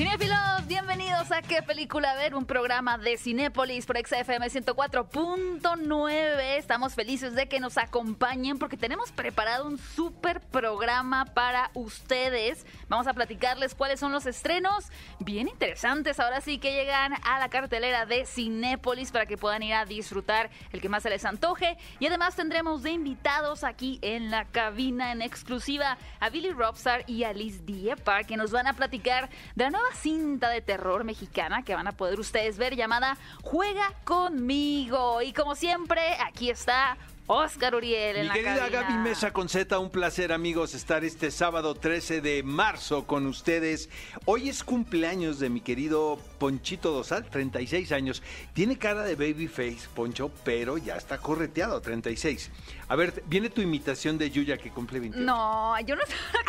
Cinefilos, bienvenidos a ¿Qué película ver? Un programa de Cinépolis por XFM 104.9. Estamos felices de que nos acompañen porque tenemos preparado un súper programa para ustedes. Vamos a platicarles cuáles son los estrenos bien interesantes. Ahora sí que llegan a la cartelera de Cinépolis para que puedan ir a disfrutar el que más se les antoje. Y además tendremos de invitados aquí en la cabina en exclusiva a Billy Robstar y a Liz Diepa que nos van a platicar de la nueva cinta de terror mexicana que van a poder ustedes ver llamada Juega conmigo. Y como siempre, aquí está Oscar Uriel en Mi la querida cabina. Gaby Mesa con Z, un placer amigos estar este sábado 13 de marzo con ustedes. Hoy es cumpleaños de mi querido Ponchito Dosal, 36 años. Tiene cara de babyface, Poncho, pero ya está correteado, 36. A ver, viene tu imitación de Yuya que cumple 28. No, yo no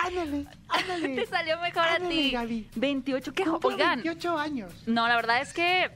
Ándale, ándale. Te salió mejor a ti. Gaby. 28, ¿qué? Cumplo Oigan, 28 años. no, la verdad es que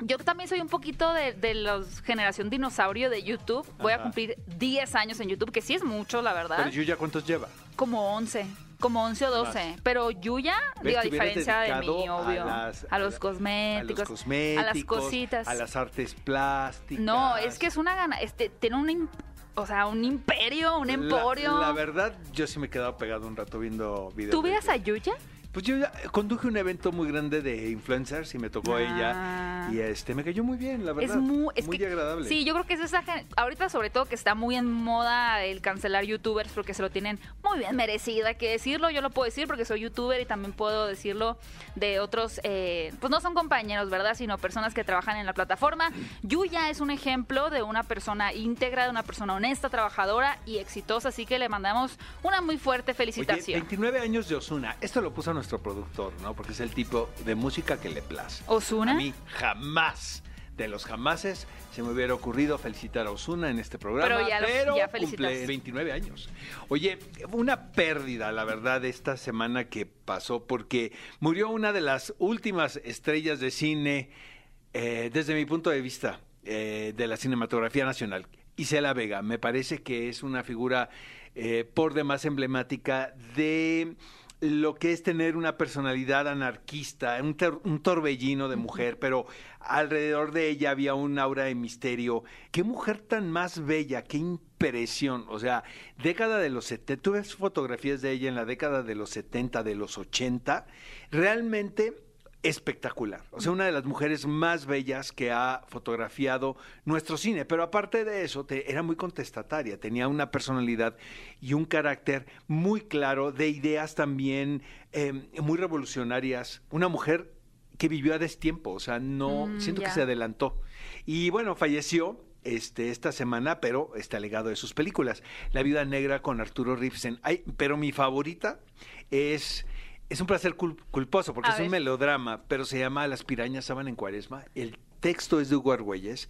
yo también soy un poquito de, de los generación dinosaurio de YouTube. Voy a cumplir 10 años en YouTube, que sí es mucho, la verdad. Pero Yuya, ¿cuántos lleva? Como 11. Como 11 o 12. Más. Pero Yuya, digo, a diferencia de mí, obvio. A, las- a los a cosméticos. los cosméticos. A las cositas. A las artes plásticas. No, es que es una gana. Este, tiene un. O sea, un imperio, un La- emporio. La, verdad, yo sí me he quedado pegado un rato viendo videos. ¿Tú veías a Yuya? Pues yo ya conduje un evento muy grande de influencers y me tocó Ah. ella. Y este me cayó muy bien, la verdad. Es muy, es muy que- agradable. Sí, yo creo que es esa ahorita sobre todo que está muy en moda el cancelar youtubers porque se lo tienen muy bien merecido, hay que decirlo, yo lo puedo decir porque soy youtuber y también puedo decirlo de otros, eh, pues no son compañeros, ¿verdad? Sino personas que trabajan en la plataforma. Yuya es un ejemplo de una persona íntegra, de una persona honesta, trabajadora y exitosa, así que le mandamos una muy fuerte Oye, felicitación. 29 años de Osuna. Esto lo puso nuestro productor, ¿no? Porque es el tipo de música que le place. ¿Ozuna? A mí jamás, de los jamases, se me hubiera ocurrido felicitar a Osuna en este programa. Pero ya lo- pero ya cumple felicitaste. 29 años. Oye, una pérdida, la verdad, esta semana que pasó, porque murió una de las últimas estrellas de cine, eh, desde mi punto de vista, eh, de la cinematografía nacional. Isela Vega, me parece que es una figura eh, por demás emblemática de lo que es tener una personalidad anarquista, un, un torbellino de mujer, pero alrededor de ella había un aura de misterio. Qué mujer tan más bella, qué impresión. O sea, década de los 70, tú ves fotografías de ella en la década de los 70, de los 80, realmente espectacular. O sea, una de las mujeres más bellas que ha fotografiado nuestro cine. Pero aparte de eso, te- era muy contestataria, tenía una personalidad y un carácter muy claro, de ideas también eh, muy revolucionarias. Una mujer que vivió a destiempo, o sea, no, Mm, siento que se adelantó. Y bueno, falleció. Este, esta semana, pero está legado de sus películas. La Viuda Negra con Arturo Ripsen. Ay, pero mi favorita es es un placer cul- culposo porque A es ver. un melodrama, pero se llama Las pirañas saban en cuaresma. El texto es de Hugo Argüelles,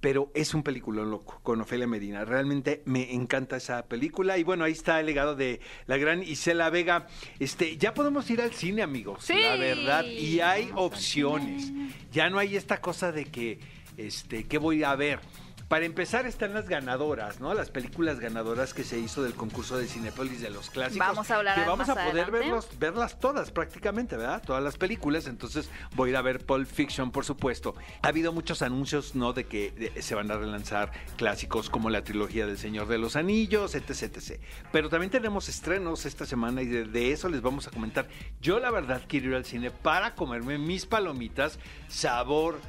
pero es un peliculón loco con Ofelia Medina. Realmente me encanta esa película y bueno, ahí está el legado de la gran Isela Vega. Este, ya podemos ir al cine, amigos, Sí. la verdad, y hay opciones. Ya no hay esta cosa de que este, ¿qué voy a ver? Para empezar están las ganadoras, ¿no? Las películas ganadoras que se hizo del concurso de Cinepolis de los clásicos. Vamos a hablar que vamos más a poder verlos, verlas todas prácticamente, ¿verdad? Todas las películas, entonces voy a ir a ver Pulp Fiction, por supuesto. Ha habido muchos anuncios, ¿no? De que de- se van a relanzar clásicos como la trilogía del Señor de los Anillos, etc, etc. Pero también tenemos estrenos esta semana y de, de eso les vamos a comentar. Yo la verdad quiero ir al cine para comerme mis palomitas sabor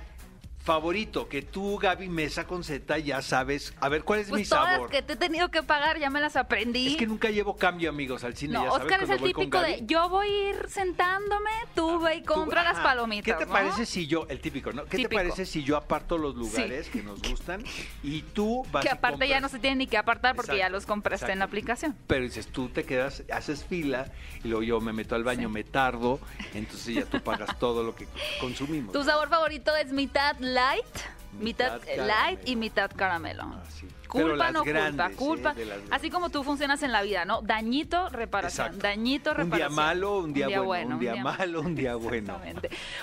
favorito, que tú, Gaby Mesa con Z, ya sabes. A ver, ¿cuál es mi Pues todas sabor? que te he tenido que pagar ya me las aprendí. Es que nunca llevo cambio, amigos, al cine. No, ya sabes, Oscar es cuando el típico de yo voy a ir sentándome, tú ve y Tú- compra las palomitas. ¿Qué te ¿no? parece si yo, el típico, ¿no? ¿Qué Típico. te parece si yo aparto los lugares que nos gustan y tú vas Que y aparte ya no se tienen ni que apartar porque Exacto, ya los compraste en la aplicación. Pero dices, tú te quedas, haces fila y luego yo me meto al baño, Sí. me tardo, entonces ya tú pagas todo lo que consumimos. ¿Tu sabor favorito es mitad light Mitad, Mitad light y mitad caramelo. Ah, Culpa no grandes, culpa, culpa. ¿eh? Así como tú funcionas en la vida, ¿no? Dañito, reparación. Exacto. Dañito, Un reparación. día malo, un día, bueno, un día, ma- malo, un día bueno.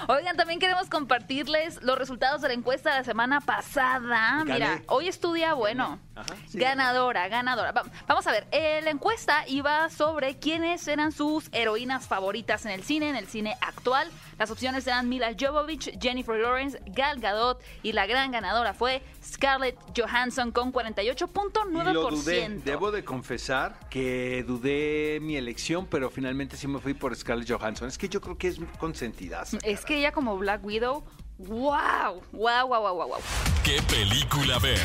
Oigan, también queremos compartirles los resultados de la encuesta de la semana pasada. Gané. Mira, hoy es tu día bueno. Ajá, sí, ganadora, ganadora. Va- Vamos a ver, eh, la encuesta iba sobre quiénes eran sus heroínas favoritas en el cine, en el cine actual. Las opciones eran Mila Jovovich, Jennifer Lawrence, Gal Gadot y la gran ganadora fue Scarlett Johansson con 48.9%. Y lo dudé. Debo de confesar que dudé mi elección, pero finalmente sí me fui por Scarlett Johansson. Es que yo creo que es consentida. Es que ella como Black Widow, wow, wow, wow, wow, wow, wow. ¿Qué película ver?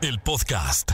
El podcast.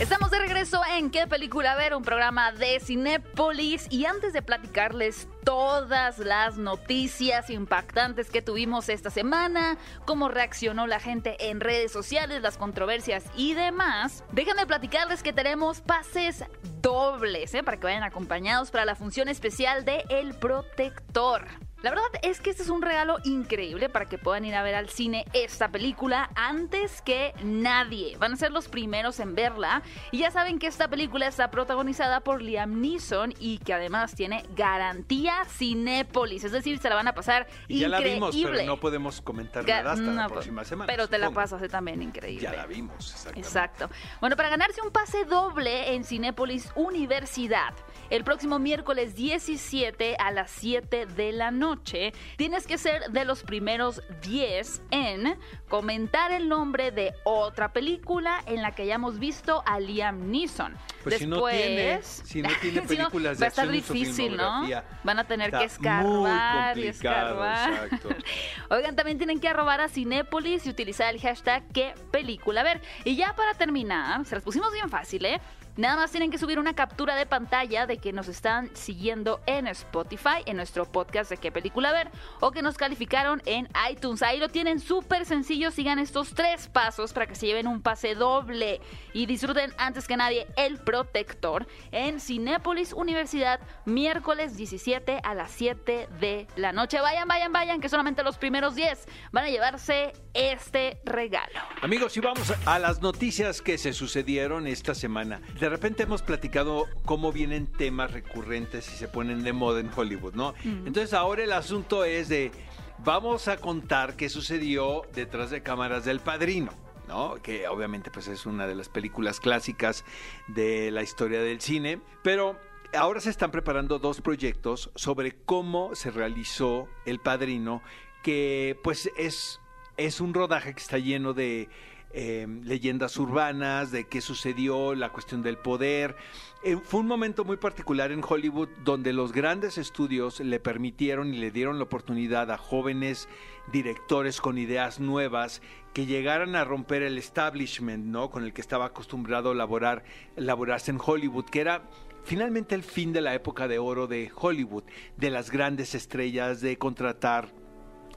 Estamos de regreso en ¿Qué película ver? Un programa de Cinépolis y antes de platicarles todas las noticias impactantes que tuvimos esta semana, cómo reaccionó la gente en redes sociales, las controversias y demás, déjenme platicarles que tenemos pases dobles ¿eh? para que vayan acompañados para la función especial de El Protector. La verdad es que este es un regalo increíble para que puedan ir a ver al cine esta película antes que nadie. Van a ser los primeros en verla. Y ya saben que esta película está protagonizada por Liam Neeson y que además tiene garantía Cinépolis. Es decir, se la van a pasar Y ya la vimos, pero no podemos comentar Ga- nada hasta no, la pues, próxima semana. Pero te la pasas también increíble. Ya la vimos, exactamente. Exacto. Bueno, para ganarse un pase doble en Cinépolis Universidad, el próximo miércoles 17 a las 7 de la noche, tienes que ser de los primeros 10 en comentar el nombre de otra película en la que hayamos visto a Liam Neeson. Pues si no tiene, si no tiene si no, películas de va a estar difícil, ¿no? Van a tener que escarbar y escarbar. exacto. Oigan, también tienen que arrobar a Cinépolis y utilizar el hashtag qué película. A ver, y ya para terminar, se las pusimos bien fácil, ¿eh? Nada más tienen que subir una captura de pantalla de que nos están siguiendo en Spotify, en nuestro podcast de qué película ver, o que nos calificaron en iTunes. Ahí lo tienen súper sencillo. Sigan estos tres pasos para que se lleven un pase doble y disfruten antes que nadie el protector en Cinépolis Universidad, miércoles 17 a las 7 de la noche. Vayan, vayan, vayan, que solamente los primeros 10 van a llevarse este regalo. Amigos, y vamos a las noticias que se sucedieron esta semana. De repente hemos platicado cómo vienen temas recurrentes y se ponen de moda en Hollywood, ¿no? Entonces ahora el asunto es de, vamos a contar qué sucedió detrás de cámaras del padrino. ¿no? Que obviamente pues es una de las películas clásicas de la historia del cine, pero ahora se están preparando dos proyectos sobre cómo se realizó El Padrino, que pues es es un rodaje que está lleno de eh, leyendas urbanas, de qué sucedió, la cuestión del poder. Eh, fue un momento muy particular en Hollywood donde los grandes estudios le permitieron y le dieron la oportunidad a jóvenes directores con ideas nuevas que llegaran a romper el establishment, ¿no? Con el que estaba acostumbrado a laborar, laborarse en Hollywood, que era finalmente el fin de la época de oro de Hollywood, de las grandes estrellas, de contratar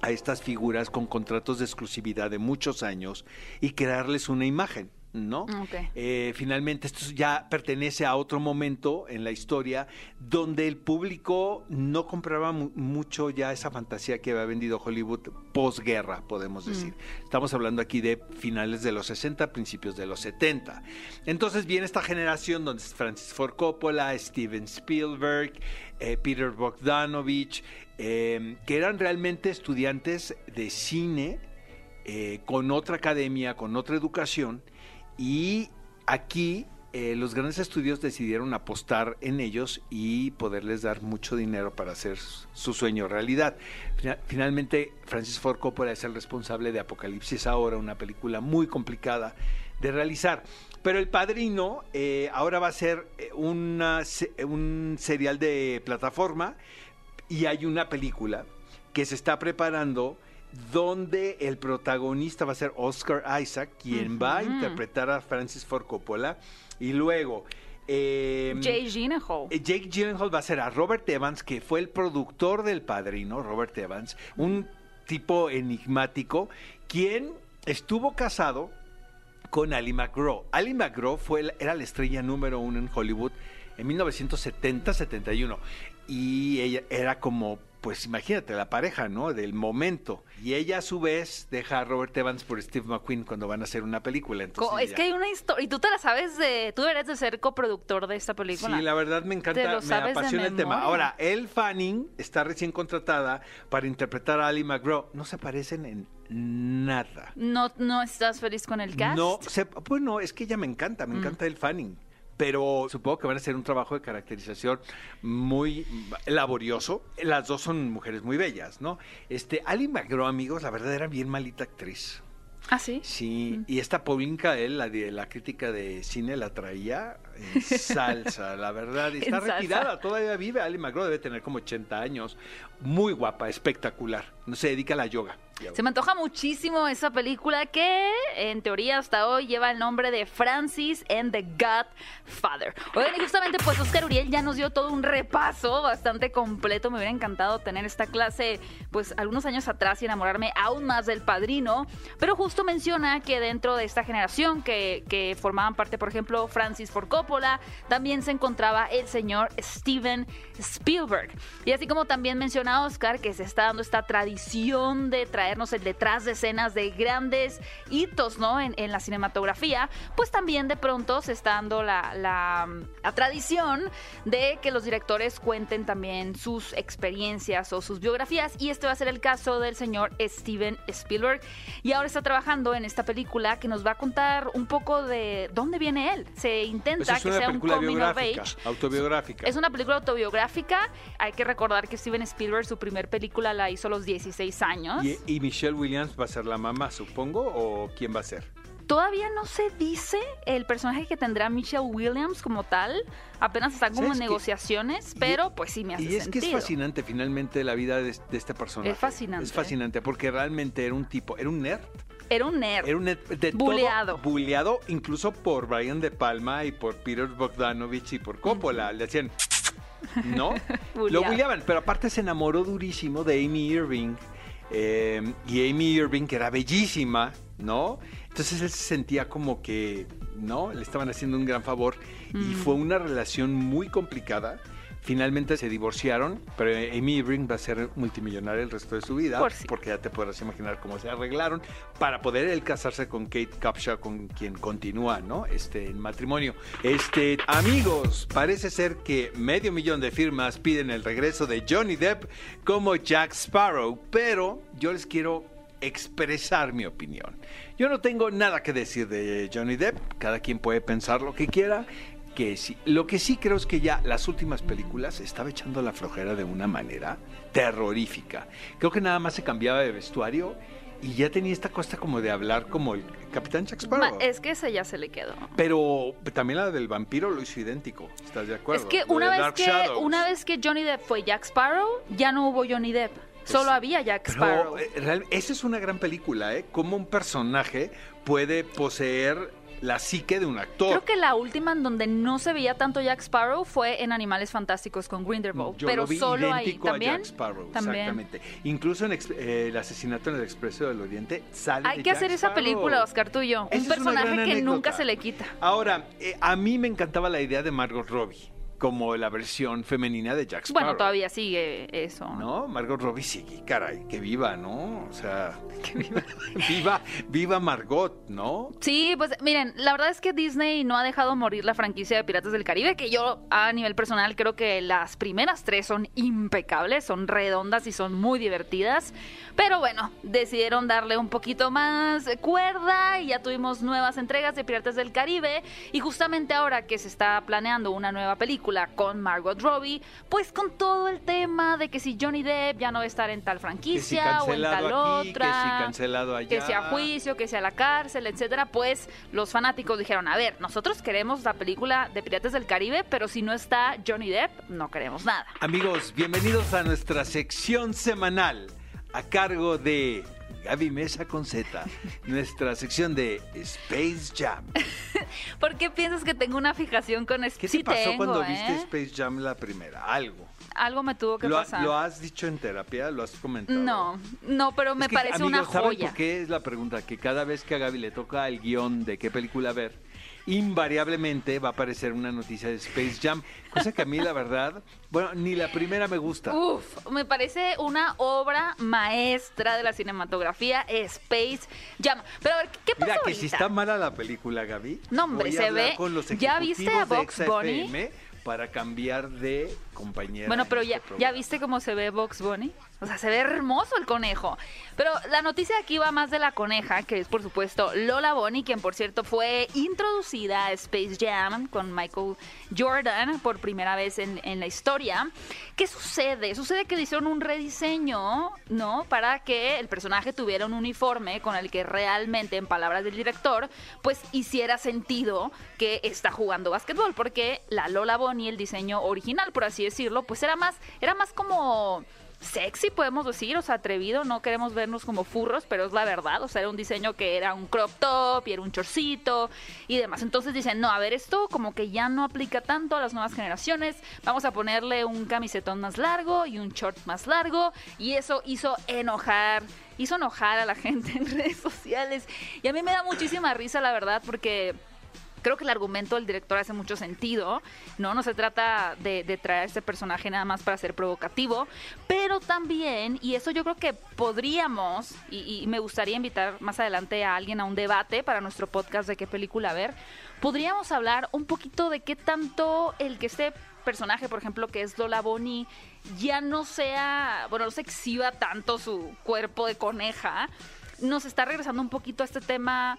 a estas figuras con contratos de exclusividad de muchos años y crearles una imagen, ¿no? Ok. Eh, finalmente esto ya pertenece a otro momento en la historia donde el público no compraba mu- mucho ya esa fantasía que había vendido Hollywood posguerra, podemos decir. Estamos hablando aquí de finales de los 60, principios de los 70. Entonces viene esta generación donde es Francis Ford Coppola, Steven Spielberg, eh, Peter Bogdanovich, eh, que eran realmente estudiantes de cine eh, con otra academia, con otra educación, y aquí eh, los grandes estudios decidieron apostar en ellos y poderles dar mucho dinero para hacer su sueño realidad. Fina- Finalmente, Francis Ford Coppola es el responsable de Apocalipsis Ahora, una película muy complicada de realizar. Pero El Padrino eh, ahora va a ser eh, un serial de plataforma y hay una película que se está preparando donde el protagonista va a ser Oscar Isaac, quien va a interpretar a Francis Ford Coppola. Y luego... eh, Jay Gyllenhaal. eh, Jake Gyllenhaal va a ser a Robert Evans, que fue el productor del Padrino, Robert Evans, un tipo enigmático, quien estuvo casado con Ali McGraw. Ali McGraw fue, era la estrella número uno en Hollywood en 1970-71 y ella era como pues imagínate, la pareja, ¿no? Del momento. Y ella a su vez deja a Robert Evans por Steve McQueen cuando van a hacer una película. Entonces, es ya. que hay una historia, y tú te la sabes de, tú deberías de ser coproductor de esta película. Sí, la verdad me encanta, me apasiona el tema. Ahora, Elle Fanning está recién contratada para interpretar a Ali McGraw. No se parecen en nada. No, no estás feliz con el cast. No, se, bueno, es que ella me encanta, Mm. me encanta Elle Fanning. Pero supongo que van a hacer un trabajo de caracterización muy laborioso. Las dos son mujeres muy bellas, ¿no? Este, Ali McGraw, amigos, la verdad era bien malita actriz. ¿Ah, sí? Sí, y esta Pauline Kael, la de la crítica de cine, la traía en salsa, la verdad. y Está En salsa. retirada, todavía vive. Ali McGraw debe tener como 80 años. Muy guapa, espectacular. Se dedica a la yoga. Se me antoja muchísimo esa película que en teoría hasta hoy lleva el nombre de Francis and the Godfather. Oigan, y justamente pues Oscar Uriel ya nos dio todo un repaso bastante completo. Me hubiera encantado tener esta clase pues algunos años atrás y enamorarme aún más del padrino. Pero justo menciona que dentro de esta generación que, que formaban parte, por ejemplo, Francis Ford Coppola, también se encontraba el señor Steven Spielberg. Y así como también menciona Oscar que se está dando esta tradición de traernos el detrás de escenas de grandes hitos ¿no? en, en la cinematografía, pues también de pronto se está dando la, la, la tradición de que los directores cuenten también sus experiencias o sus biografías. Y este va a ser el caso del señor Steven Spielberg. Y ahora está trabajando en esta película que nos va a contar un poco de dónde viene él. Se intenta Pues es que sea un coming of biográfica, age. autobiográfica. Es una película autobiográfica. Hay que recordar que Steven Spielberg, su primer película la hizo a los 16 años. ¿Y, y Michelle Williams va a ser la mamá, supongo? ¿O quién va a ser? Todavía no se dice el personaje que tendrá Michelle Williams como tal. Apenas están como en negociaciones, pero pues sí me hace Y es que es fascinante finalmente la vida de, de este personaje. Es fascinante. Es fascinante porque realmente era un tipo, era un nerd. Era un nerd. Era un nerd de Buleado. todo. Buleado incluso por Brian De Palma y por Peter Bogdanovich y por Coppola. Le hacían, ¿no? Lo Buleado. buleaban, pero aparte se enamoró durísimo de Amy Irving. eh, y Amy Irving, que era bellísima, ¿no? Entonces él se sentía como que, ¿no? Le estaban haciendo un gran favor. Y Mm. fue una relación muy complicada. Finalmente se divorciaron, pero Amy Irving va a ser multimillonaria el resto de su vida, Por sí. porque ya te podrás imaginar cómo se arreglaron para poder él casarse con Kate Capshaw, con quien continúa, ¿no? Este en matrimonio. Este, amigos, parece ser que medio millón de firmas piden el regreso de Johnny Depp como Jack Sparrow, pero yo les quiero expresar mi opinión. Yo no tengo nada que decir de Johnny Depp, cada quien puede pensar lo que quiera. Que sí. Lo que sí creo es que ya las últimas películas estaba echando la flojera de una manera terrorífica. Creo que nada más se cambiaba de vestuario y ya tenía esta cosa como de hablar como el Capitán Jack Sparrow. Es que ese ya se le quedó. Pero también la del vampiro lo hizo idéntico. ¿Estás de acuerdo? Es que una vez Dark que, Shadows. una vez que Johnny Depp fue Jack Sparrow, ya no hubo Johnny Depp. Solo había Jack Sparrow. Pero eh, esa es una gran película, ¿eh? Cómo un personaje puede poseer la psique de un actor. Creo que la última en donde no se veía tanto Jack Sparrow fue en Animales Fantásticos con Grindelwald. Yo pero lo vi solo ahí idéntico a también. Jack Sparrow, también. exactamente. Incluso en eh, el asesinato en el Expreso del Oriente sale Hay de que Jack hacer esa Sparrow. película, Oscar, tú y yo. Esa Un personaje que anécdota. nunca se le quita. Ahora, eh, a mí me encantaba la idea de Margot Robbie como la versión femenina de Jack Sparrow. Bueno, todavía sigue eso. ¿No? Margot Robbie sigue, caray, que viva, ¿no? O sea, viva, viva Margot, ¿no? Sí, pues miren, la verdad es que Disney no ha dejado morir la franquicia de Piratas del Caribe, que yo a nivel personal creo que las primeras tres son impecables, son redondas y son muy divertidas. Pero bueno, decidieron darle un poquito más cuerda y ya tuvimos nuevas entregas de Piratas del Caribe. Y justamente ahora que se está planeando una nueva película con Margot Robbie, pues con todo el tema de que si Johnny Depp ya no va a estar en tal si franquicia o en tal aquí, otra que si cancelado allá. que sea juicio, que sea la cárcel, etcétera, pues los fanáticos dijeron, a ver, nosotros queremos la película de Piratas del Caribe, pero si no está Johnny Depp, no queremos nada. Amigos, bienvenidos a nuestra sección semanal a cargo de Gaby Mesa con Z, nuestra sección de Space Jam. ¿Por qué piensas que tengo una fijación con es ¿Qué sí te pasó tengo, cuando ¿eh? viste Space Jam la primera? Algo. Algo me tuvo que ¿Lo, pasar. lo has dicho en terapia? ¿Lo has comentado? No, no, pero me Es que, parece amigos, una ¿saben joya. por qué es la pregunta? Que cada vez que a Gaby le toca el guion de qué película ver, invariablemente va a aparecer una noticia de Space Jam, cosa que a mí la verdad, bueno, ni la primera me gusta. Uf, me parece una obra maestra de la cinematografía, Space Jam. Pero a ver, ¿qué pasa Mira, que ahorita? si está mala la película, Gaby. No, hombre, voy a se ve- Con los ¿ya viste a Bugs Bunny? Para cambiar de compañera. Bueno, en pero este ya, ¿ya programa. viste cómo se ve Box Bunny? O sea, se ve hermoso el conejo. Pero la noticia aquí va más de la coneja, que es por supuesto Lola Bunny, quien por cierto fue introducida a Space Jam con Michael Jordan por primera vez en, en la historia. ¿Qué sucede? Sucede que hicieron un rediseño, ¿no? Para que el personaje tuviera un uniforme con el que realmente, en palabras del director, pues hiciera sentido que está jugando básquetbol. Porque la Lola Bunny, el diseño original, por así decirlo, pues era más, era más como sexy, podemos decir, o sea, atrevido, no queremos vernos como furros, pero es la verdad, o sea, era un diseño que era un crop top y era un chorcito y demás. Entonces dicen, no, a ver, esto como que ya no aplica tanto a las nuevas generaciones, vamos a ponerle un camisetón más largo y un short más largo y eso hizo enojar. Hizo enojar a la gente en redes sociales. Y a mí me da muchísima risa, la verdad, porque creo que el argumento del director hace mucho sentido, ¿no? No se trata de, traer a este personaje nada más para ser provocativo, pero también, y eso yo creo que podríamos, y, me gustaría invitar más adelante a alguien a un debate para nuestro podcast de qué película ver, podríamos hablar un poquito de qué tanto el que este personaje, por ejemplo, que es Lola Bonnie, ya no sea, bueno, no se exhiba tanto su cuerpo de coneja, nos está regresando un poquito a este tema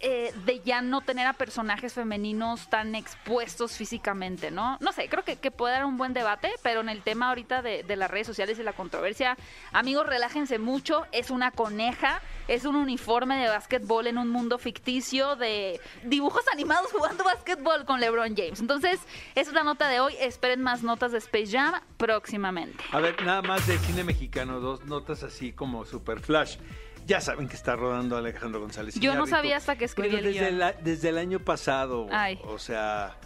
eh, de ya no tener a personajes femeninos tan expuestos físicamente, ¿no? No sé, creo que, que puede dar un buen debate, pero en el tema ahorita de, de las redes sociales y la controversia, amigos, relájense mucho, es una coneja, es un uniforme de básquetbol en un mundo ficticio de dibujos animados jugando básquetbol con LeBron James. Entonces, esa es la nota de hoy, esperen más notas de Space Jam próximamente. A ver, nada más de cine mexicano, dos notas así como super flash. Ya saben que está rodando Alejandro González. Yo no sabía hasta que escribí Bueno, el desde, la- desde el año pasado. Ay. O sea,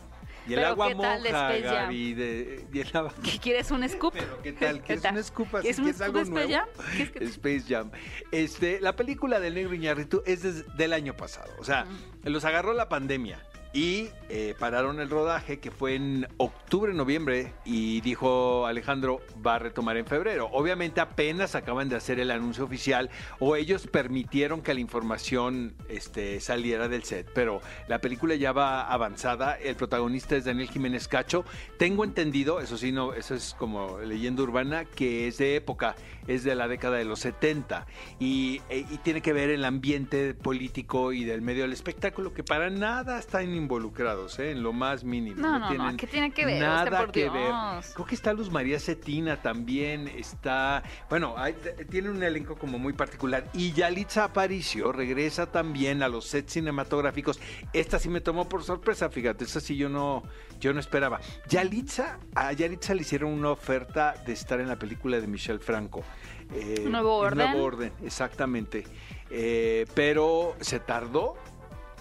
y el Pero agua ¿qué tal de moja, Space Jam? Gaby. De, y el agua- ¿Qué quieres un scoop? Pero ¿qué tal? ¿Quieres un scoop así? ¿Quieres un ¿Quieres scoop algo Space nuevo? Jam? ¿Quieres que- Space Jam. Este, la película del negro Iñárritu es des- del año pasado. O sea, los agarró la pandemia y eh, pararon el rodaje que fue en octubre, noviembre y dijo Alejandro va a retomar en febrero. Obviamente apenas acaban de hacer el anuncio oficial o ellos permitieron que la información este, saliera del set, pero la película ya va avanzada. El protagonista es Daniel Jiménez Cacho. Tengo entendido, eso sí, no, eso es como leyenda urbana, que es de época, es de la década de los 70 y, e- y tiene que ver el ambiente político y del medio del espectáculo que para nada están involucrados, ¿eh? en lo más mínimo. No, no, no, tienen ¿qué tiene que ver? Nada por que ver. Creo que está Luz María Cetina también, está, bueno, hay- tiene un elenco como muy particular. Y Yalitza Aparicio regresa también a los sets cinematográficos. Esta sí me tomó por sorpresa, fíjate, esta sí yo no, yo no esperaba. Yalitza, a Yalitza le hicieron una oferta de estar en la película de Michelle Franco. Eh, Un nuevo Un orden. nuevo orden, exactamente. Eh, pero se tardó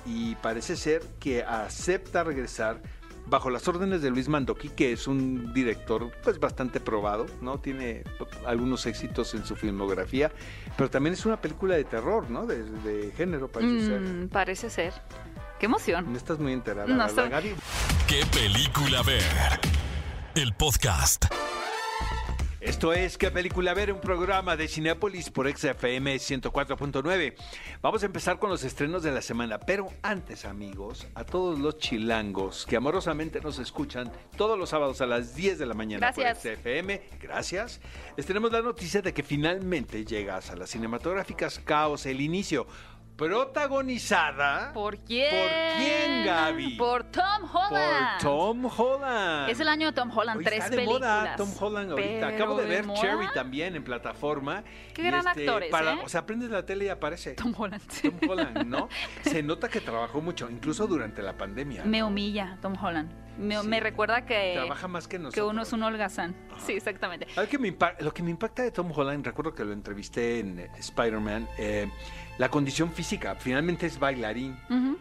y parece ser que acepta regresar bajo las órdenes de Luis Mandoki, que es un director pues bastante probado, ¿no? Tiene algunos éxitos en su filmografía, pero también es una película de terror, ¿no? De, de género, parece ser. Mm, parece ser. Qué emoción. No estás muy enterada, No ¿verdad, estoy- Gaby? ¿Qué película ver? El podcast. Esto es ¿Qué película ver? Un programa de Cinepolis por XFM 104.9. Vamos a empezar con los estrenos de la semana, pero antes, amigos, a todos los chilangos que amorosamente nos escuchan todos los sábados a las 10 de la mañana Gracias. por XFM, gracias. Les tenemos la noticia de que finalmente llegas a las cinematográficas Caos, el inicio, protagonizada ¿Por quién? ¿Por quién, Gaby? Por Tom por Holland. Tom Holland. Es el año de Tom Holland, Oye, tres está de películas. moda Tom Holland ahorita. Acabo de ver moda. Cherry también en plataforma. Qué Y gran actores, para- ¿eh? O sea, aprendes la tele y aparece. Tom Holland. Tom Holland, ¿no? Se nota que trabajó mucho, incluso durante la pandemia. Me ¿no? humilla Tom Holland. Me, Sí. me recuerda que, Trabaja más que nosotros. que uno es un holgazán. Sí, exactamente. ¿Sabes qué me impa- lo que me impacta de Tom Holland, recuerdo que lo entrevisté en eh, Spider-Man, eh, la condición física, finalmente es bailarín.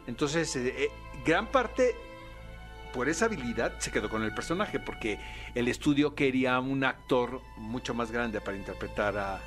Entonces, eh, eh, gran parte por esa habilidad se quedó con el personaje, porque el estudio quería un actor mucho más grande para interpretar a,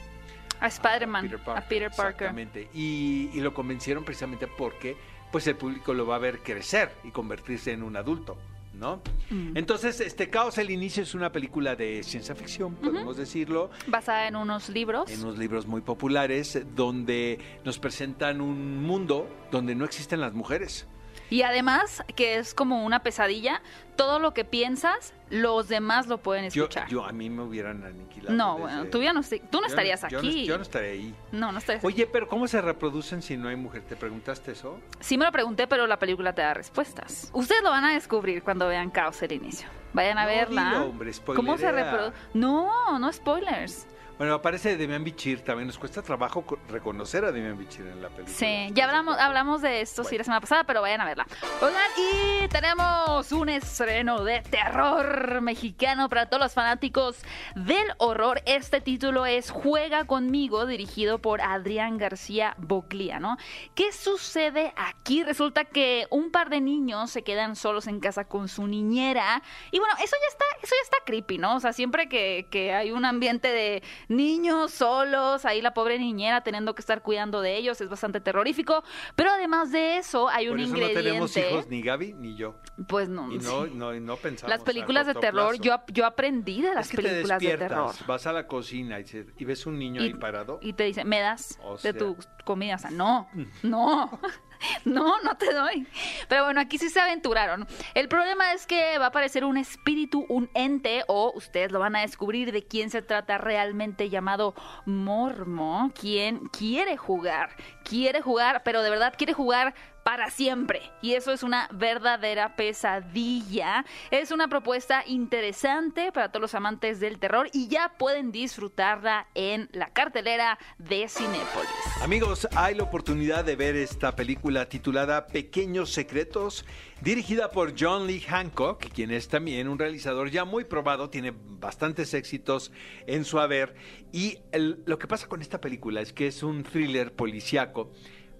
A Spider-Man, Peter Parker. a Peter Parker. Exactamente. Y, y lo convencieron precisamente porque pues el público lo va a ver crecer y convertirse en un adulto. ¿No? Mm. Entonces, este Caos el inicio es una película de ciencia ficción, podemos decirlo, Basada en unos libros. en unos libros muy populares donde nos presentan un mundo donde no existen las mujeres. Y además, que es como una pesadilla, todo lo que piensas, los demás lo pueden escuchar. yo a mí me hubieran aniquilado. no, desde- bueno, tú ya no, tú no estarías yo aquí. yo no estaré ahí. No, no estarías Oye, pero ¿cómo se reproducen si no hay mujer? ¿Te preguntaste eso? Sí me lo pregunté, pero la película te da respuestas. Ustedes lo van a descubrir cuando vean Caos el inicio. Vayan a No, verla. dilo, hombre, ¿Cómo se reproduce? No, no spoilers. Bueno, aparece Demian Bichir, también nos cuesta trabajo co- reconocer a Demian Bichir en la película. Sí, ya hablamos, hablamos de esto sí Bueno. la semana pasada, pero vayan a verla. Oigan, y tenemos un estreno de terror mexicano para todos los fanáticos del horror. Este título es Juega conmigo, dirigido por Adrián García Boclía, ¿no? ¿Qué sucede aquí? Resulta que un par de niños se quedan solos en casa con su niñera. Y bueno, eso ya está, eso ya está creepy, ¿no? O sea, siempre que, que hay un ambiente de niños solos, ahí la pobre niñera teniendo que estar cuidando de ellos, es bastante terrorífico. Pero además de eso, hay Por un eso ingrediente. no tenemos hijos ni Gaby ni yo. Pues no. Y no, sí. no, no pensamos Las películas de terror, plazo. yo, yo aprendí de las es que te películas de despiertas, terror. vas a la cocina y, se- y ves un niño ahí parado. y te dice, ¿me das O de tu comida? O sea, no, no. No, no te doy. Pero bueno, aquí sí se aventuraron. El problema es que va a aparecer un espíritu, un ente, o ustedes lo van a descubrir de quién se trata realmente llamado Mormo, quien quiere jugar, quiere jugar, pero de verdad quiere jugar para siempre. Y eso es una verdadera pesadilla. Es una propuesta interesante para todos los amantes del terror y ya pueden disfrutarla en la cartelera de Cinépolis. Amigos, hay la oportunidad de ver esta película titulada Pequeños Secretos, dirigida por John Lee Hancock, quien es también un realizador ya muy probado, tiene bastantes éxitos en su haber. Y lo que pasa con esta película es que es un thriller policiaco.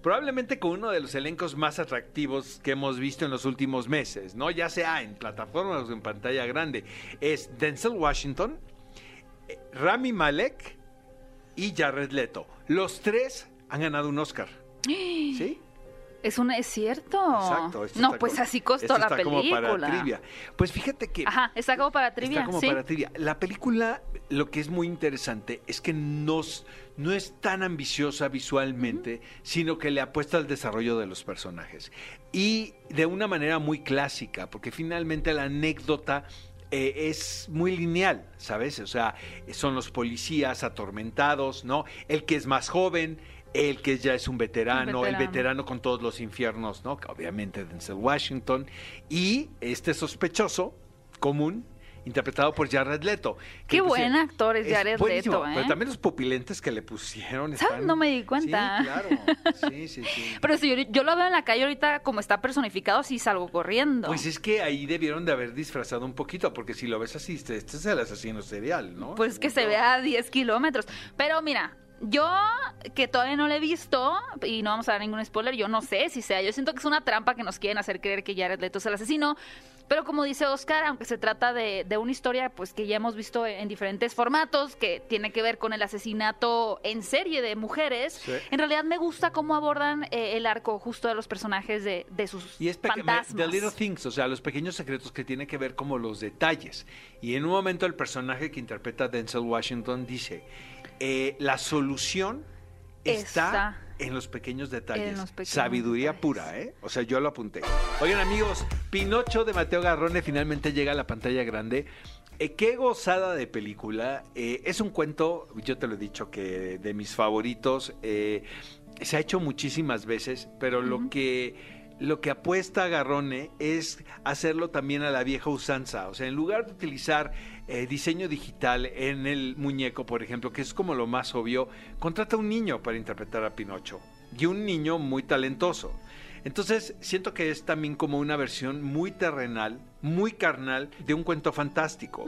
Probablemente con uno de los elencos más atractivos que hemos visto en los últimos meses, ¿no? Ya sea en plataformas o en pantalla grande. Es Denzel Washington, eh, Rami Malek y Jared Leto. Los tres han ganado un Oscar. ¿Sí? Es un es cierto. Exacto. no, pues como- así costó esto la está película. como para trivia. Pues fíjate que Ajá, está como para trivia. está como sí. para trivia. La película, lo que es muy interesante es que nos, no es tan ambiciosa visualmente, sino que le apuesta al desarrollo de los personajes. Y de una manera muy clásica, porque finalmente la anécdota eh, es muy lineal, ¿sabes? O sea, son los policías atormentados, ¿no? El que es más joven, el que ya es un veterano, Un el veterano. con todos los infiernos, ¿no? Que Obviamente Denzel Washington. Y este sospechoso común, interpretado por Jared Leto. Qué buen actor es Jared Leto, ¿eh? Pero también los pupilentes que le pusieron. ¿Sabes? No me di cuenta. Sí, claro. Sí, sí, sí. Pero si yo, yo lo veo en la calle ahorita como está personificado, sí salgo corriendo. Pues es que ahí debieron de haber disfrazado un poquito, porque si lo ves así, este, este es el asesino serial, ¿no? Pues que se vea a 10 kilómetros. Pero mira, yo que todavía no lo he visto y no vamos a dar ningún spoiler, yo no sé si sea. Yo siento que es una trampa que nos quieren hacer creer que Jared Leto es el asesino. Pero como dice Oscar, aunque se trata de, de una historia pues que ya hemos visto en diferentes formatos, que tiene que ver con el asesinato en serie de mujeres, Sí. en realidad me gusta cómo abordan eh, el arco justo de los personajes de, de sus Y es fantasmas. The Little Things, o sea, los pequeños secretos que tienen que ver como los detalles. Y en un momento el personaje que interpreta Denzel Washington dice, eh, la solución está, Está en los pequeños detalles. en los pequeños Sabiduría detalles. pura, ¿eh? O sea, yo lo apunté. Oigan amigos, Pinocho de Mateo Garrone finalmente llega a la pantalla grande. Eh, qué gozada de película. Eh, es un cuento, yo te lo he dicho, que de mis favoritos. eh, se ha hecho muchísimas veces, pero lo que lo que apuesta Garrone es hacerlo también a la vieja usanza. O sea, en lugar de utilizar eh, diseño digital en el muñeco, por ejemplo, que es como lo más obvio, contrata a un niño para interpretar a Pinocho. Y un niño muy talentoso. Entonces, siento que es también como una versión muy terrenal, muy carnal de un cuento fantástico.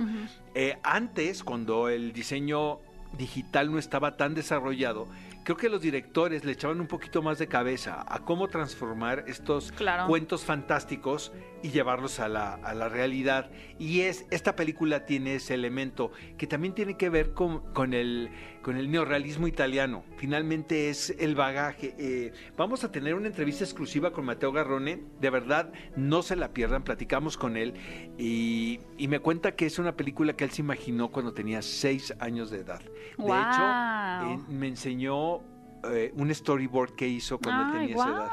Eh, antes, cuando el diseño digital no estaba tan desarrollado, creo que los directores le echaban un poquito más de cabeza a cómo transformar estos Claro. cuentos fantásticos y llevarlos a la, a la realidad. Y es esta película tiene ese elemento que también tiene que ver con, con el, con el neorrealismo italiano. Finalmente es el bagaje. Eh, vamos a tener una entrevista exclusiva con Mateo Garrone. De verdad, no se la pierdan. Platicamos con él y, y me cuenta que es una película que él se imaginó cuando tenía seis años de edad. De hecho, eh, me enseñó eh, un storyboard que hizo cuando él tenía esa edad.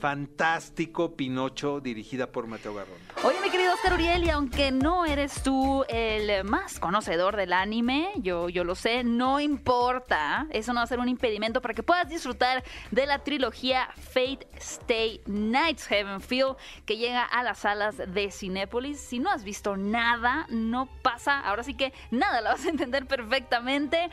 Fantástico Pinocho, dirigida por Mateo Garrón. Oye, mi querido Oscar Uriel, y aunque no eres tú el más conocedor del anime, yo, yo lo sé, no importa. Eso no va a ser un impedimento para que puedas disfrutar de la trilogía Fate Stay Nights Heavenfield que llega a las salas de Cinépolis. Si no has visto nada, no pasa. Ahora sí que nada, la vas a entender perfectamente.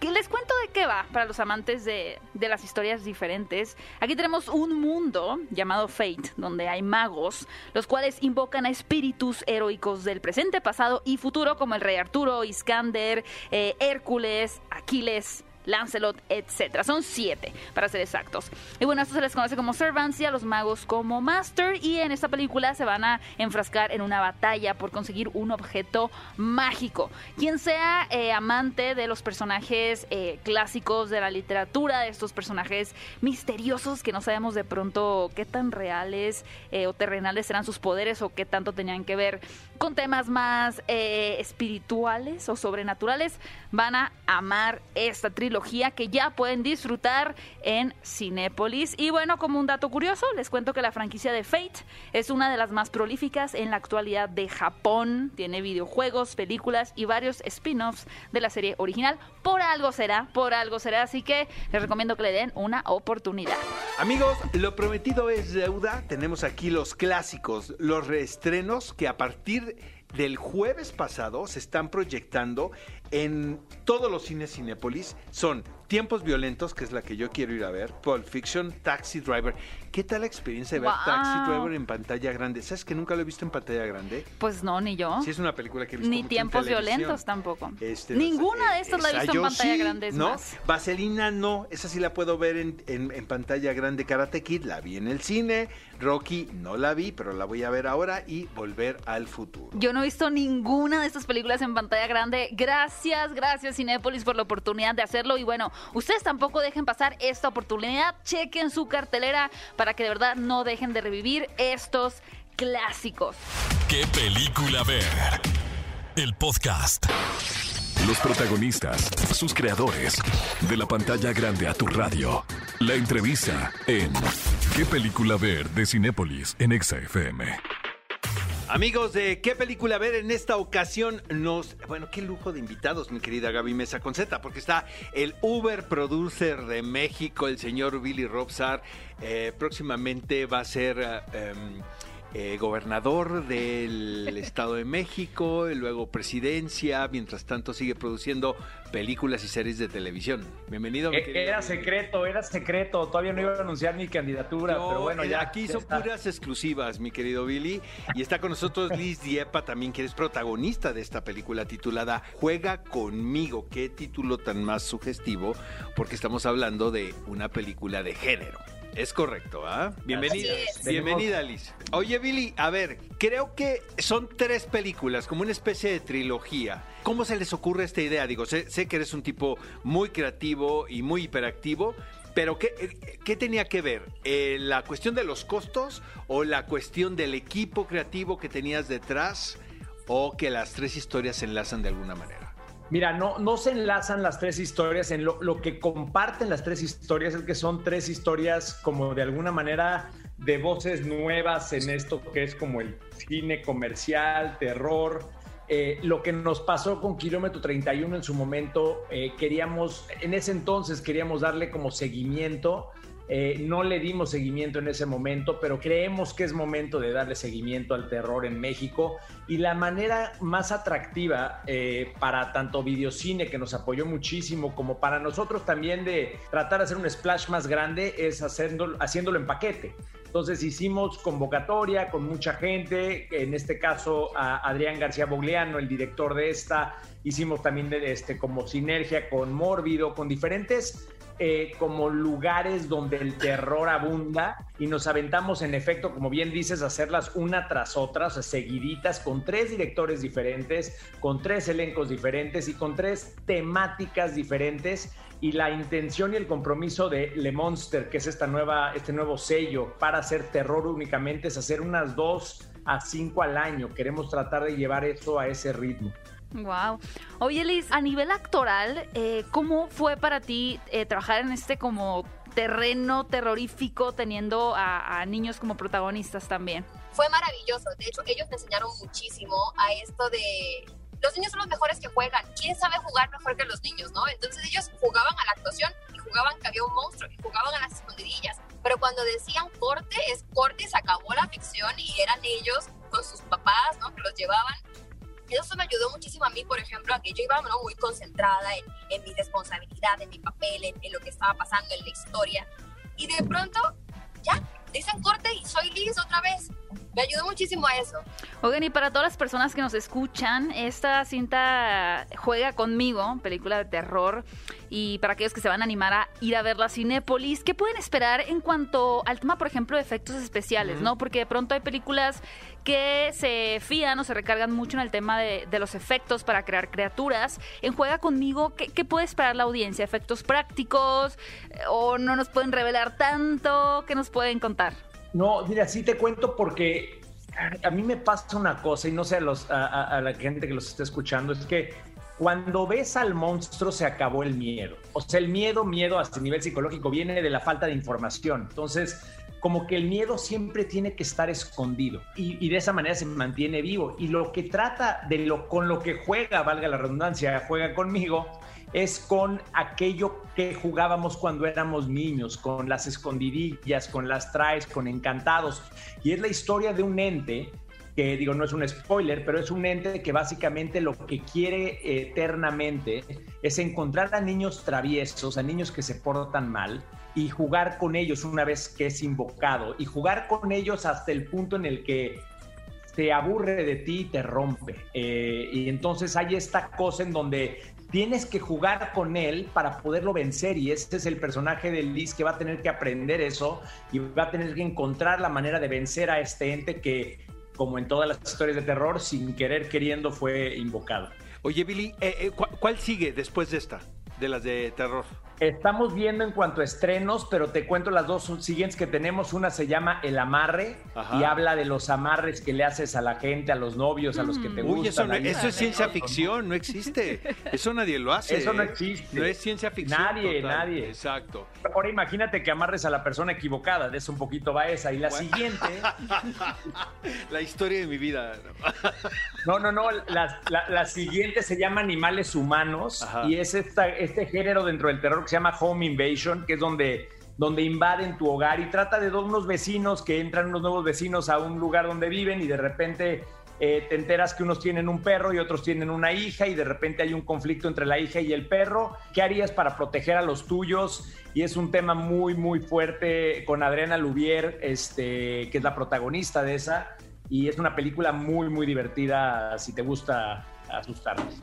Que les cuento de qué va para los amantes de, de las historias diferentes. Aquí tenemos un mundo llamado Fate, donde hay magos, los cuales invocan a espíritus heroicos del presente, pasado y futuro, como el rey Arturo, Iskander, eh, Hércules, Aquiles. Lancelot, etc. Son siete, para ser exactos. Y bueno, a estos se les conoce como Servants y a los magos como Master. Y en esta película se van a enfrascar en una batalla por conseguir un objeto mágico. Quien sea eh, amante de los personajes eh, clásicos de la literatura, de estos personajes misteriosos que no sabemos de pronto qué tan reales eh, o terrenales eran sus poderes o qué tanto tenían que ver con temas más espirituales o sobrenaturales, van a amar esta trilogía que ya pueden disfrutar en Cinépolis. Y bueno, como un dato curioso, les cuento que la franquicia de Fate es una de las más prolíficas en la actualidad de Japón. Tiene videojuegos, películas y varios spin-offs de la serie original. Por algo será, por algo será. Así que les recomiendo que le den una oportunidad. Amigos, lo prometido es deuda. Tenemos aquí los clásicos, los reestrenos que a partir del jueves pasado se están proyectando en todos los cines Cinépolis. Son Tiempos Violentos, que es la que yo quiero ir a ver, Pulp Fiction, Taxi Driver. ¿Qué tal la experiencia de ver Wow. Taxi Driver en pantalla grande? ¿Sabes que nunca lo he visto en pantalla grande? Pues no, ni yo. Sí, es una película que he visto Ni mucho tiempos violentos tampoco. Este, Ninguna de estas la he visto en pantalla sí, grande. es ¿no? más. Vaselina no, esa sí la puedo ver en, en- en pantalla grande. Karate Kid la vi en el cine. Rocky no la vi, pero la voy a ver ahora y Volver al Futuro. Yo no he visto ninguna de estas películas en pantalla grande. Gracias, gracias Cinépolis por la oportunidad de hacerlo. Y bueno, ustedes tampoco dejen pasar esta oportunidad. Chequen su cartelera para que de verdad no dejen de revivir estos clásicos. ¿Qué película ver? El podcast. Los protagonistas, sus creadores. De la pantalla grande a tu radio. La entrevista en ¿Qué película ver? de Cinépolis en Exa FM. Amigos de ¿Qué película ver? En esta ocasión nos... Bueno, qué lujo de invitados, mi querida Gaby Mesa Conceta, porque está el Uber Producer de México, el señor Billy Robsar. Eh, próximamente va a ser... eh, em, eh, gobernador del Estado de México, y luego presidencia, mientras tanto sigue produciendo películas y series de televisión. Bienvenido. Eh, querido Era secreto, era secreto. Todavía no iba a anunciar mi candidatura, No, pero bueno, eh, ya. Aquí ya son está. puras exclusivas, mi querido Billy. Y está con nosotros Liz Diepa, también que eres protagonista de esta película titulada Juega conmigo. Qué título tan más sugestivo, porque estamos hablando de una película de género. Es correcto, ¿ah? Bienvenida. Así es. Bienvenida, Liz. Oye, Billy, a ver, creo que son tres películas, como una especie de trilogía. ¿Cómo se les ocurre esta idea? Digo, sé, sé que eres un tipo muy creativo y muy hiperactivo, pero ¿qué, eh, qué tenía que ver? Eh, ¿La cuestión de los costos o la cuestión del equipo creativo que tenías detrás o que las tres historias se enlazan de alguna manera? Mira, no, no se enlazan las tres historias. En lo, lo que comparten las tres historias es que son tres historias como de alguna manera de voces nuevas en esto que es como el cine comercial, terror. Eh, lo que nos pasó con Kilómetro 31 en su momento, eh, queríamos, en ese entonces queríamos darle como seguimiento. Eh, no le dimos seguimiento en ese momento, pero creemos que es momento de darle seguimiento al terror en México. Y la manera más atractiva eh, para tanto videocine, que nos apoyó muchísimo, como para nosotros también de tratar de hacer un splash más grande, es haciéndolo, haciéndolo en paquete. Entonces hicimos convocatoria con mucha gente, en este caso a Adrián García Bogliano, el director de esta, hicimos también este, como sinergia con Mórbido, con diferentes eh, como lugares donde el terror abunda y nos aventamos en efecto, como bien dices, hacerlas una tras otra, seguiditas, con tres directores diferentes, con tres elencos diferentes y con tres temáticas diferentes y la intención y el compromiso de Le Monster, que es esta nueva, este nuevo sello para hacer terror únicamente, es hacer unas dos a cinco al año. Queremos tratar de llevar eso a ese ritmo. Wow. Oye, Liz, a nivel actoral, eh, ¿cómo fue para ti eh, trabajar en este como terreno terrorífico teniendo a, niños como protagonistas también? Fue maravilloso. De hecho, ellos me enseñaron muchísimo a esto de los niños son los mejores que juegan. ¿Quién sabe jugar mejor que los niños, no? Entonces ellos jugaban a la actuación y jugaban que había un monstruo y jugaban a las escondidillas. Pero cuando decían corte, es corte, se acabó la ficción y eran ellos con sus papás, ¿no? Que los llevaban. Eso me ayudó muchísimo a mí, por ejemplo, a que yo iba ¿no? muy concentrada en, en, mi responsabilidad, en mi papel, en, en lo que estaba pasando en la historia. Y de pronto, ya, dicen corte y soy Liz otra vez me ayudó muchísimo a eso. Oigan, y para todas las personas que nos escuchan, esta cinta Juega conmigo, película de terror, y para aquellos que se van a animar a ir a ver la Cinépolis, ¿qué pueden esperar en cuanto al tema, por ejemplo, de efectos especiales, no? Porque de pronto hay películas que se fían o se recargan mucho en el tema de, de los efectos para crear criaturas. En Juega conmigo, ¿qué, ¿qué, puede esperar la audiencia? ¿Efectos prácticos? ¿O no nos pueden revelar tanto? ¿Qué nos pueden contar? No, mira, sí te cuento porque a mí me pasa una cosa, y no sé a, los, a, la gente que los está escuchando, es que cuando ves al monstruo se acabó el miedo. O sea, el miedo, miedo hasta nivel psicológico viene de la falta de información. Entonces, como que el miedo siempre tiene que estar escondido y, y, de esa manera se mantiene vivo. Y lo que trata de lo con lo que juega, valga la redundancia, juega conmigo, es con aquello que jugábamos cuando éramos niños, con las escondidillas, con las traes, con encantados. Y es la historia de un ente que digo, no es un spoiler, pero es un ente que básicamente lo que quiere eternamente es encontrar a niños traviesos, a niños que se portan mal y jugar con ellos una vez que es invocado y jugar con ellos hasta el punto en el que te aburre de ti y te rompe. Eh, y entonces hay esta cosa en donde tienes que jugar con él para poderlo vencer y este es el personaje de Liz que va a tener que aprender eso y va a tener que encontrar la manera de vencer a este ente que, como en todas las historias de terror, sin querer queriendo fue invocado. Oye, Billy, eh, eh, ¿cuál sigue después de esta, de las de terror? Estamos viendo en cuanto a estrenos, pero te cuento las dos siguientes que tenemos. Una se llama El Amarre Ajá. y habla de los amarres que le haces a la gente, a los novios, a los que te Uy, gustan. eso, no, eso es ciencia ficción, no existe. Eso nadie lo hace. Eso no existe. No es ciencia ficción. Nadie, total. nadie. Exacto. Ahora imagínate que amarres a la persona equivocada, de eso un poquito va esa. Y la bueno. siguiente. la historia de mi vida. No, no, no. La, la, la siguiente se llama Animales Humanos Ajá. y es esta, este género dentro del terror se llama Home Invasion, que es donde, donde invaden tu hogar y trata de unos vecinos que entran unos nuevos vecinos a un lugar donde viven y de repente eh, te enteras que unos tienen un perro y otros tienen una hija y de repente hay un conflicto entre la hija y el perro. ¿Qué harías para proteger a los tuyos? Y es un tema muy, muy fuerte con Adriana Lubier, este, que es la protagonista de esa. Y es una película muy, muy divertida si te gusta asustarnos.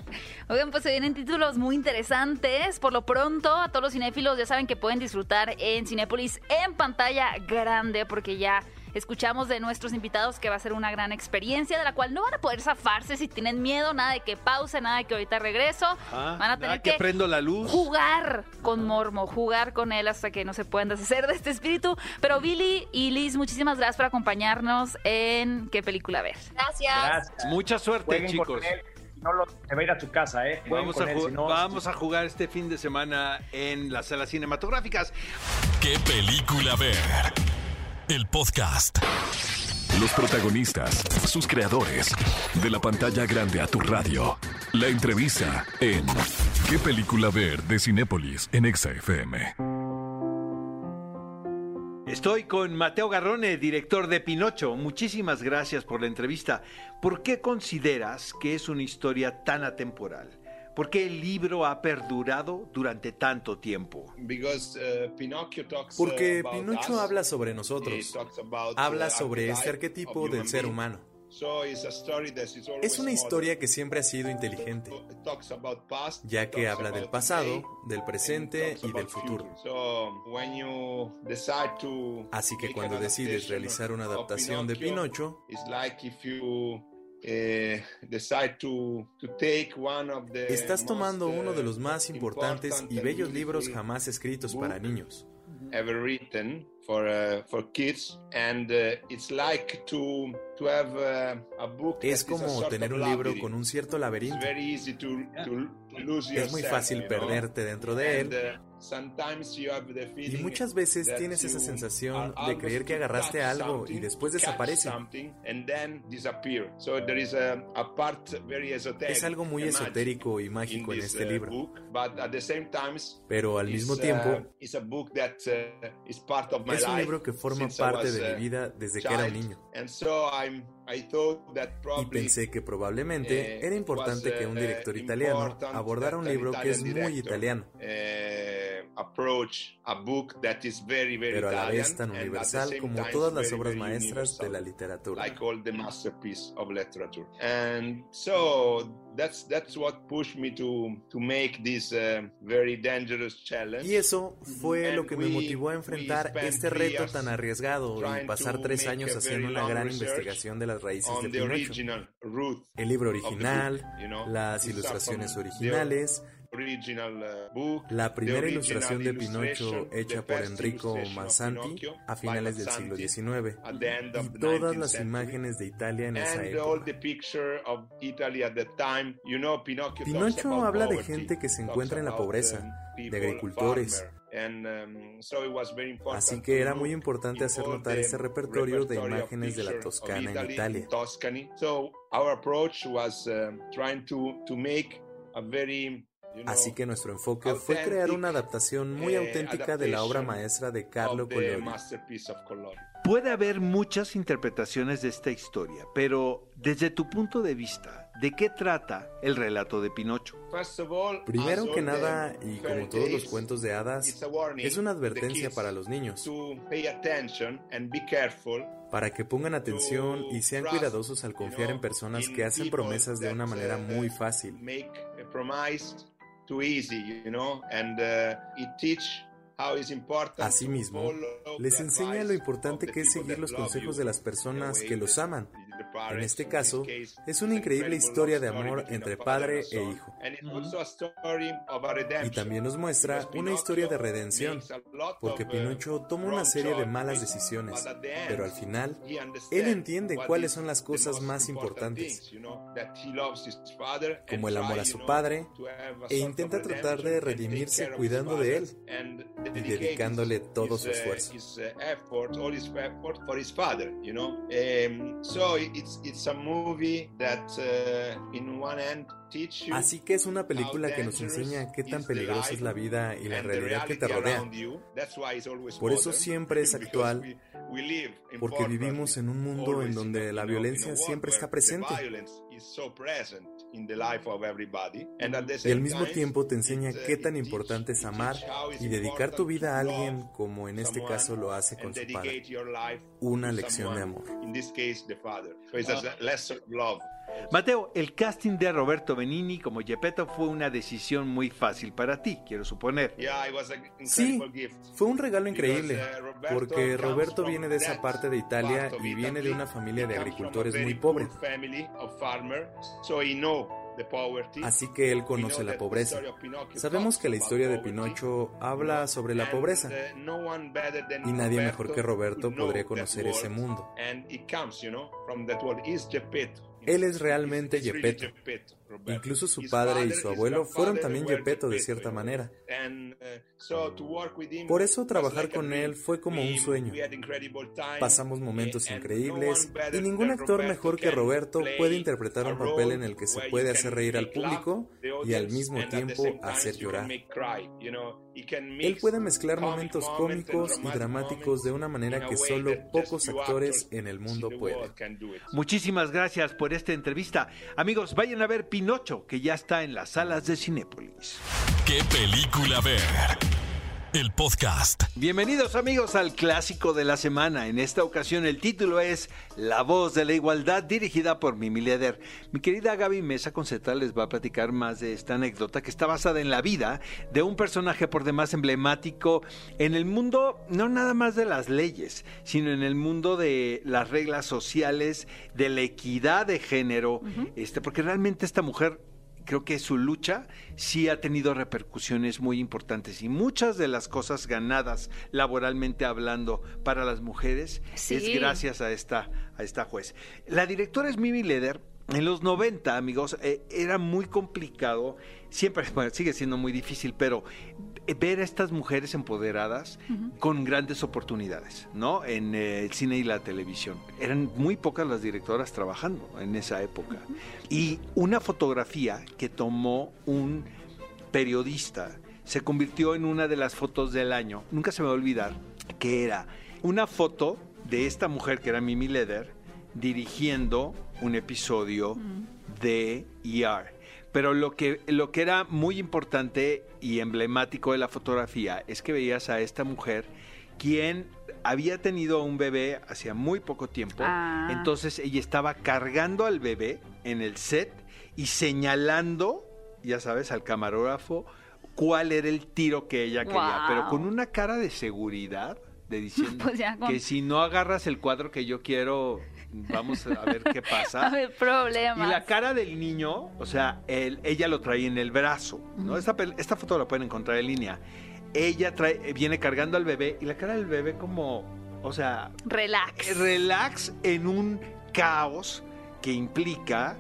Oigan, pues se vienen títulos muy interesantes. Por lo pronto, a todos los cinéfilos ya saben que pueden disfrutar en Cinépolis en pantalla grande, porque ya escuchamos de nuestros invitados que va a ser una gran experiencia de la cual no van a poder zafarse si tienen miedo, nada de que pause, nada de que ahorita regreso. Ah, van a tener que, que, prendo la luz. jugar con Mormo, jugar con él hasta que no se puedan deshacer de este espíritu. Pero Billy y Liz, muchísimas gracias por acompañarnos en ¿Qué película ver? Gracias. Gracias. Mucha suerte, Jueguen chicos. No lo, se va a ir a tu casa, ¿eh? Vamos, a, él, si no, vamos a, jugar este fin de semana en las salas cinematográficas. ¿Qué película ver? El podcast. Los protagonistas, sus creadores. De la pantalla grande a tu radio. La entrevista en ¿Qué película ver? de Cinépolis en Exa FM. Estoy con Mateo Garrone, director de Pinocho. Muchísimas gracias por la entrevista. ¿Por qué consideras que es una historia tan atemporal? ¿Por qué el libro ha perdurado durante tanto tiempo? Porque Pinocho habla sobre nosotros, habla sobre este arquetipo del ser humano. Es una historia que siempre ha sido inteligente, ya que habla del pasado, del presente y del futuro. Así que cuando decides realizar una adaptación de Pinocho, eh, estás tomando uno de los más importantes y bellos libros jamás escritos para niños. Es como tener un libro con un cierto laberinto. Es muy fácil perderte dentro de él. uh, y muchas veces tienes esa sensación de creer que agarraste algo y después desaparece. Es algo muy esotérico y mágico en este uh, libro. Pero al mismo tiempo, uh, es un libro que forma parte de mi vida desde que era un niño. Y pensé que probablemente era importante que un director italiano abordara un libro que es muy italiano. Pero a la vez tan universal como todas las obras maestras de la literatura. Y eso fue lo que me motivó a enfrentar este reto tan arriesgado y pasar tres años haciendo una gran investigación de las raíces de Pinocho. El libro original, las ilustraciones originales, la primera ilustración de Pinocho hecha por Enrico Mansanti a finales del siglo XIX y todas las imágenes de Italia en esa época. Pinocho habla de gente que se encuentra en la pobreza, um, de agricultores, um, Así que era muy importante hacer notar ese repertorio de imágenes de la Toscana en Italia. Así que nuestro enfoque fue crear una adaptación muy eh, auténtica de la obra maestra de Carlo Collodi. Puede haber muchas interpretaciones de esta historia, pero desde tu punto de vista, ¿de qué trata el relato de Pinocho? Primero que nada, y como todos los cuentos de hadas, es una advertencia para los niños para que pongan atención y sean cuidadosos al confiar en personas que hacen promesas de una manera muy fácil. Asimismo, les enseña lo importante que es seguir los consejos de las personas que los aman en este caso, es una increíble historia de amor entre padre e hijo. Y también nos muestra una historia de redención, porque Pinocho toma una serie de malas decisiones, pero al final, él entiende cuáles son las cosas más importantes, como el amor a su padre, e intenta tratar de redimirse cuidando de él y dedicándole todo su esfuerzo. it's it's a movie that, uh, in one end, Así que es una película que nos enseña qué tan peligrosa es la vida y la realidad que te rodea. Por eso siempre es actual, porque vivimos en un mundo en donde la violencia siempre está presente. Y al mismo tiempo te enseña qué tan importante es amar y dedicar tu vida a alguien como en este caso lo hace con su padre. Una lección de amor. Mateo, el casting de Roberto Benini como Gepetto fue una decisión muy fácil para ti, quiero suponer. Sí, fue un regalo increíble, porque Roberto viene de esa parte de Italia y viene de una familia de agricultores muy pobre. Así que él conoce la pobreza. Sabemos que la historia de Pinocho habla sobre la pobreza y nadie mejor que Roberto podría conocer ese mundo. Él es realmente Gepetto. Incluso su padre y su abuelo fueron también Gepetto de cierta manera. Por eso trabajar con él fue como un sueño. Pasamos momentos increíbles y ningún actor mejor que Roberto puede interpretar un papel en el que se puede hacer reír al público y al mismo tiempo hacer llorar. Él puede mezclar momentos cómicos y dramáticos de una manera que solo pocos actores en el mundo pueden. Muchísimas gracias por esta entrevista. Amigos, vayan a ver Pinocho, que ya está en las salas de Cinépolis. ¿Qué película ver? El podcast. Bienvenidos amigos al clásico de la semana. En esta ocasión el título es La voz de la igualdad dirigida por Mimi Leder. Mi querida Gaby Mesa Conceta les va a platicar más de esta anécdota que está basada en la vida de un personaje por demás emblemático en el mundo no nada más de las leyes, sino en el mundo de las reglas sociales, de la equidad de género, este porque realmente esta mujer creo que su lucha sí ha tenido repercusiones muy importantes y muchas de las cosas ganadas laboralmente hablando para las mujeres es gracias a esta, a esta juez. La directora es Mimi Leder. En los 90, amigos, eh, era muy complicado, siempre, sigue siendo muy difícil, pero ver a estas mujeres empoderadas con grandes oportunidades, ¿no? En eh, el cine y la televisión. Eran muy pocas las directoras trabajando en esa época. Y una fotografía que tomó un periodista se convirtió en una de las fotos del año. Nunca se me va a olvidar que era una foto de esta mujer que era Mimi Leder dirigiendo un episodio de ER pero lo que, lo que era muy importante y emblemático de la fotografía es que veías a esta mujer quien había tenido un bebé hacía muy poco tiempo. Ah. Entonces ella estaba cargando al bebé en el set y señalando, ya sabes, al camarógrafo cuál era el tiro que ella quería, pero con una cara de seguridad, de diciendo pues que si no agarras el cuadro que yo quiero, vamos a ver qué pasa. A problemas. Y la cara del niño, o sea, él, ella lo trae en el brazo, ¿no? esta, esta foto la pueden encontrar en línea. Ella trae, viene cargando al bebé y la cara del bebé como, o sea... Relax. Relax en un caos que implica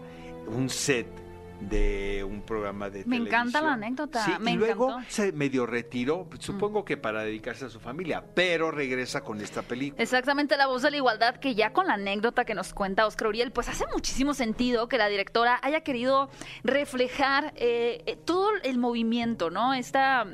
un set de un programa de Me encanta la anécdota. Sí, y luego se medio retiró, supongo que para dedicarse a su familia, pero regresa con esta película. Exactamente, La Voz de la Igualdad, que ya con la anécdota que nos cuenta Oscar Uriel, pues hace muchísimo sentido que la directora haya querido reflejar eh, eh, todo el movimiento, ¿no? Esta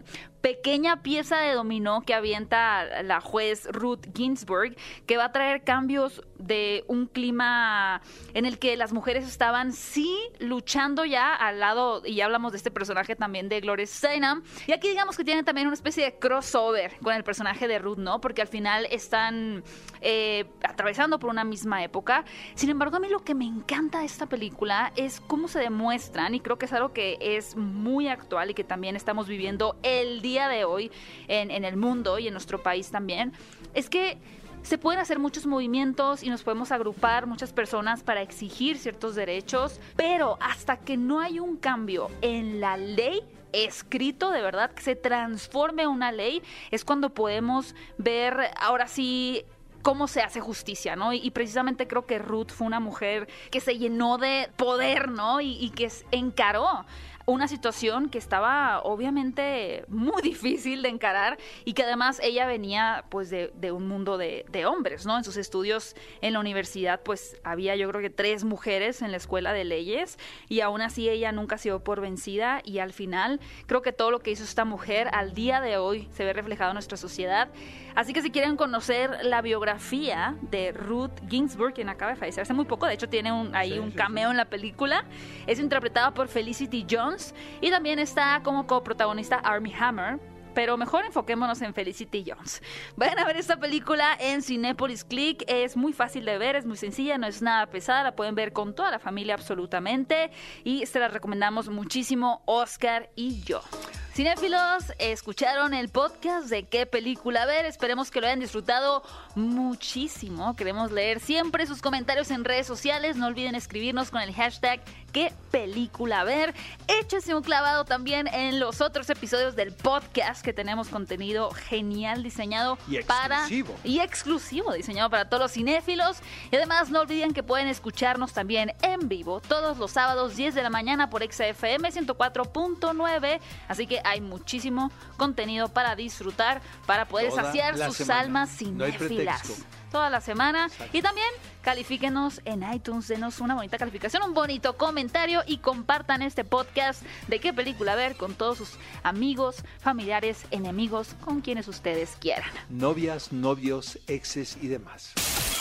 pequeña pieza de dominó que avienta la juez Ruth Ginsburg, que va a traer cambios de un clima en el que las mujeres estaban sí luchando ya al lado, y ya hablamos de este personaje también de Gloria Steinem, y aquí digamos que tiene también una especie de crossover con el personaje de Ruth, ¿no? Porque al final están eh, atravesando por una misma época. Sin embargo, a mí lo que me encanta de esta película es cómo se demuestran, y creo que es algo que es muy actual y que también estamos viviendo el día de hoy en, en el mundo y en nuestro país también, es que se pueden hacer muchos movimientos y nos podemos agrupar muchas personas para exigir ciertos derechos, pero hasta que no hay un cambio en la ley escrito, de verdad, que se transforme una ley, es cuando podemos ver ahora sí cómo se hace justicia, ¿no? Y, precisamente creo que Ruth fue una mujer que se llenó de poder, ¿no? Y, y que encaró una situación que estaba obviamente muy difícil de encarar y que además ella venía pues de, un mundo de, hombres, ¿no? En sus estudios en la universidad pues había yo creo que tres mujeres en la escuela de leyes y aún así ella nunca se dio por vencida y al final creo que todo lo que hizo esta mujer al día de hoy se ve reflejado en nuestra sociedad. Así que si quieren conocer la biografía de Ruth Ginsburg, quien acaba de fallecer hace muy poco, de hecho tiene un, ahí un cameo en la película, es interpretada por Felicity Jones, y también está como coprotagonista Army Hammer, pero mejor enfoquémonos en Felicity Jones. Vayan a ver esta película en Cinepolis Click. Es muy fácil de ver, es muy sencilla, no es nada pesada. La pueden ver con toda la familia absolutamente. Y se la recomendamos muchísimo, Oscar y yo. Cinéfilos, escucharon el podcast de qué película ver. Esperemos que lo hayan disfrutado muchísimo. Queremos leer siempre sus comentarios en redes sociales. No olviden escribirnos con el hashtag qué película ver. Échese un clavado también en los otros episodios del podcast que tenemos contenido genial diseñado y para y exclusivo diseñado para todos los cinéfilos. Y además no olviden que pueden escucharnos también en vivo todos los sábados 10 de la mañana por XFM 104.9. Así que hay muchísimo contenido para disfrutar, para poder saciar sus almas cinéfilas. Toda la semana. Y también califíquenos en iTunes, denos una bonita calificación, un bonito comentario y compartan este podcast de qué película ver con todos sus amigos, familiares, enemigos, con quienes ustedes quieran. Novias, novios, exes y demás.